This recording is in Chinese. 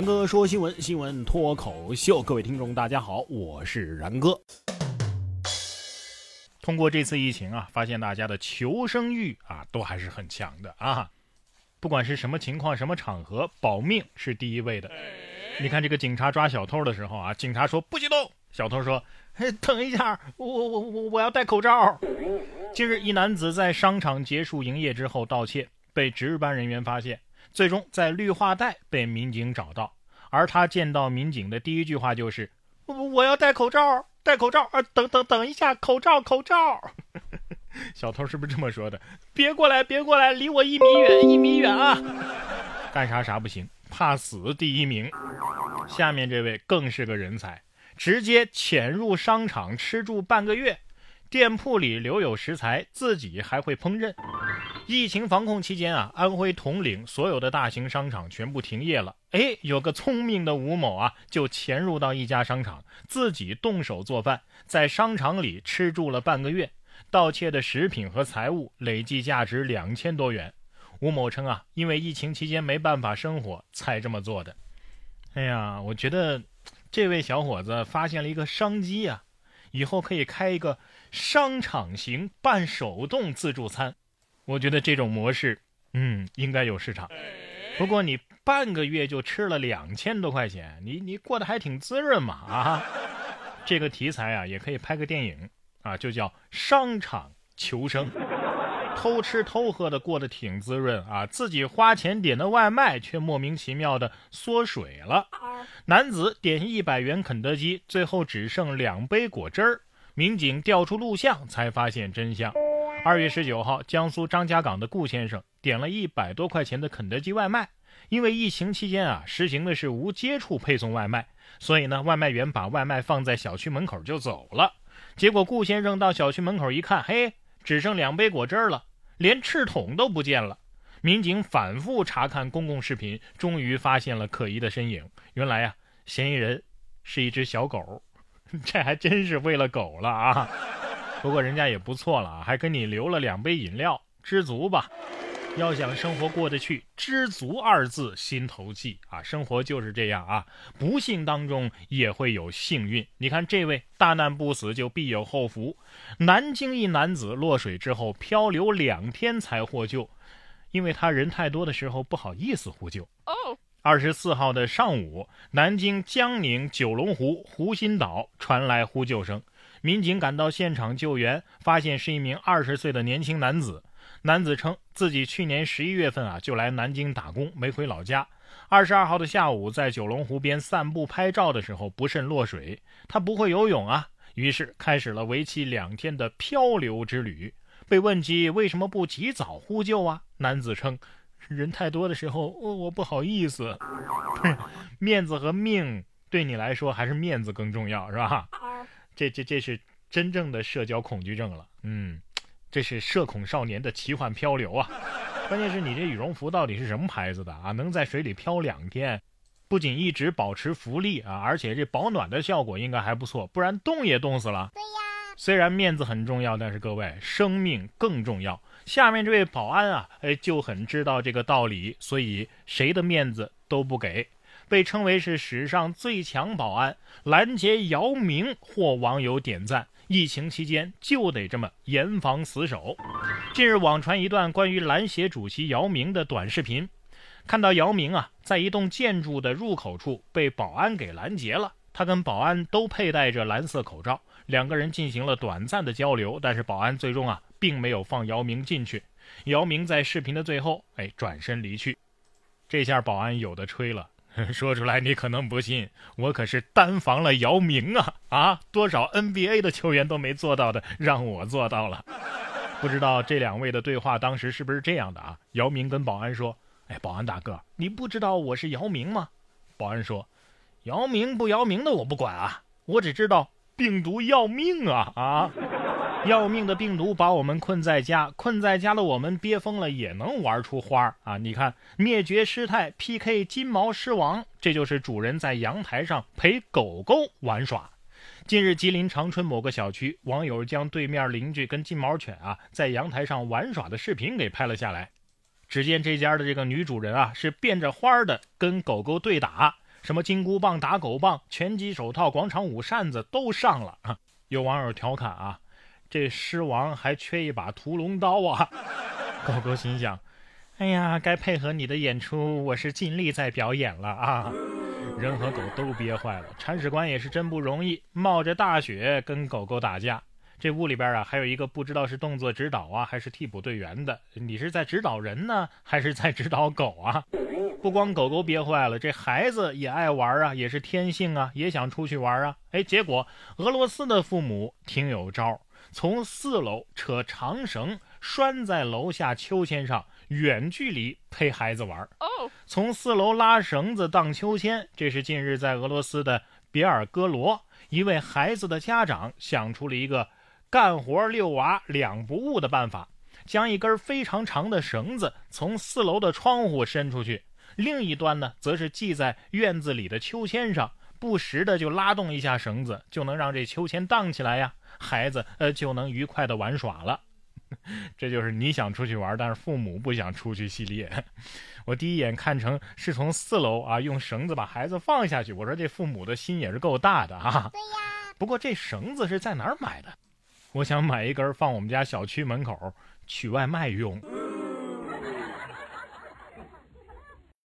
然哥说新闻，新闻脱口秀，各位听众大家好，我是然哥。通过这次疫情啊，发现大家的求生欲啊都还是很强的啊。不管是什么情况、什么场合，保命是第一位的。你看这个警察抓小偷的时候啊，警察说不许动，小偷说：“嘿，等一下，我我我我要戴口罩。”近日，一男子在商场结束营业之后盗窃，被值班人员发现。最终在绿化带被民警找到，而他见到民警的第一句话就是：“我要戴口罩，戴口罩啊！等等等一下，口罩口罩。”小偷是不是这么说的？别过来，别过来，离我一米远，一米远啊！干啥啥不行，怕死第一名。下面这位更是个人才，直接潜入商场吃住半个月，店铺里留有食材，自己还会烹饪。疫情防控期间啊，安徽铜陵所有的大型商场全部停业了。哎，有个聪明的吴某啊，就潜入到一家商场，自己动手做饭，在商场里吃住了半个月，盗窃的食品和财物累计价值两千多元。吴某称啊，因为疫情期间没办法生活，才这么做的。哎呀，我觉得这位小伙子发现了一个商机啊，以后可以开一个商场型半手动自助餐。我觉得这种模式，嗯，应该有市场。不过你半个月就吃了两千多块钱，你你过得还挺滋润嘛啊！这个题材啊，也可以拍个电影啊，就叫《商场求生》，偷吃偷喝的过得挺滋润啊，自己花钱点的外卖却莫名其妙的缩水了。男子点一百元肯德基，最后只剩两杯果汁儿，民警调出录像才发现真相。二月十九号，江苏张家港的顾先生点了一百多块钱的肯德基外卖。因为疫情期间啊，实行的是无接触配送外卖，所以呢，外卖员把外卖放在小区门口就走了。结果顾先生到小区门口一看，嘿，只剩两杯果汁了，连赤桶都不见了。民警反复查看公共视频，终于发现了可疑的身影。原来啊，嫌疑人是一只小狗，这还真是为了狗了啊！不过人家也不错了，还给你留了两杯饮料，知足吧。要想生活过得去，知足二字心头记啊。生活就是这样啊，不幸当中也会有幸运。你看这位大难不死就必有后福。南京一男子落水之后漂流两天才获救，因为他人太多的时候不好意思呼救。哦，二十四号的上午，南京江宁九龙湖湖心岛传来呼救声。民警赶到现场救援，发现是一名二十岁的年轻男子。男子称自己去年十一月份啊就来南京打工，没回老家。二十二号的下午，在九龙湖边散步拍照的时候不慎落水。他不会游泳啊，于是开始了为期两天的漂流之旅。被问及为什么不及早呼救啊，男子称人太多的时候我不好意思。面子和命对你来说还是面子更重要，是吧？这这这是真正的社交恐惧症了，嗯，这是社恐少年的奇幻漂流啊！关键是你这羽绒服到底是什么牌子的啊？能在水里漂两天，不仅一直保持浮力啊，而且这保暖的效果应该还不错，不然冻也冻死了。对呀，虽然面子很重要，但是各位生命更重要。下面这位保安啊，哎就很知道这个道理，所以谁的面子都不给。被称为是史上最强保安，拦截姚明获网友点赞。疫情期间就得这么严防死守。近日网传一段关于篮协主席姚明的短视频，看到姚明啊在一栋建筑的入口处被保安给拦截了，他跟保安都佩戴着蓝色口罩，两个人进行了短暂的交流，但是保安最终啊并没有放姚明进去。姚明在视频的最后哎转身离去，这下保安有的吹了。说出来你可能不信，我可是单防了姚明啊啊！多少 NBA 的球员都没做到的，让我做到了。不知道这两位的对话当时是不是这样的啊？姚明跟保安说：“哎，保安大哥，你不知道我是姚明吗？”保安说：“姚明不姚明的我不管啊，我只知道病毒要命啊啊！”要命的病毒把我们困在家，困在家的我们憋疯了也能玩出花啊！你看，灭绝师太 PK 金毛狮王，这就是主人在阳台上陪狗狗玩耍。近日，吉林长春某个小区网友将对面邻居跟金毛犬啊在阳台上玩耍的视频给拍了下来。只见这家的这个女主人啊是变着花的跟狗狗对打，什么金箍棒、打狗棒、拳击手套、广场舞扇子都上了。有网友调侃啊，这狮王还缺一把屠龙刀啊！狗狗心想，哎呀，该配合你的演出，我是尽力在表演了啊！人和狗都憋坏了，铲屎官也是真不容易，冒着大雪跟狗狗打架。这屋里边啊，还有一个不知道是动作指导啊，还是替补队员的。你是在指导人呢，还是在指导狗啊？不光狗狗憋坏了，这孩子也爱玩啊，也是天性啊，也想出去玩啊。哎，结果俄罗斯的父母挺有招，从四楼扯长绳拴在楼下秋千上，远距离陪孩子玩。哦，从四楼拉绳子荡秋千，这是近日在俄罗斯的别尔哥罗一位孩子的家长想出了一个。干活遛娃两不误的办法，将一根非常长的绳子从四楼的窗户伸出去，另一端呢，则是系在院子里的秋千上，不时的就拉动一下绳子，就能让这秋千荡起来呀，孩子呃就能愉快的玩耍了。这就是你想出去玩，但是父母不想出去系列。我第一眼看成是从四楼啊用绳子把孩子放下去，我说这父母的心也是够大的啊。对呀。不过这绳子是在哪儿买的？我想买一根放我们家小区门口取外卖用。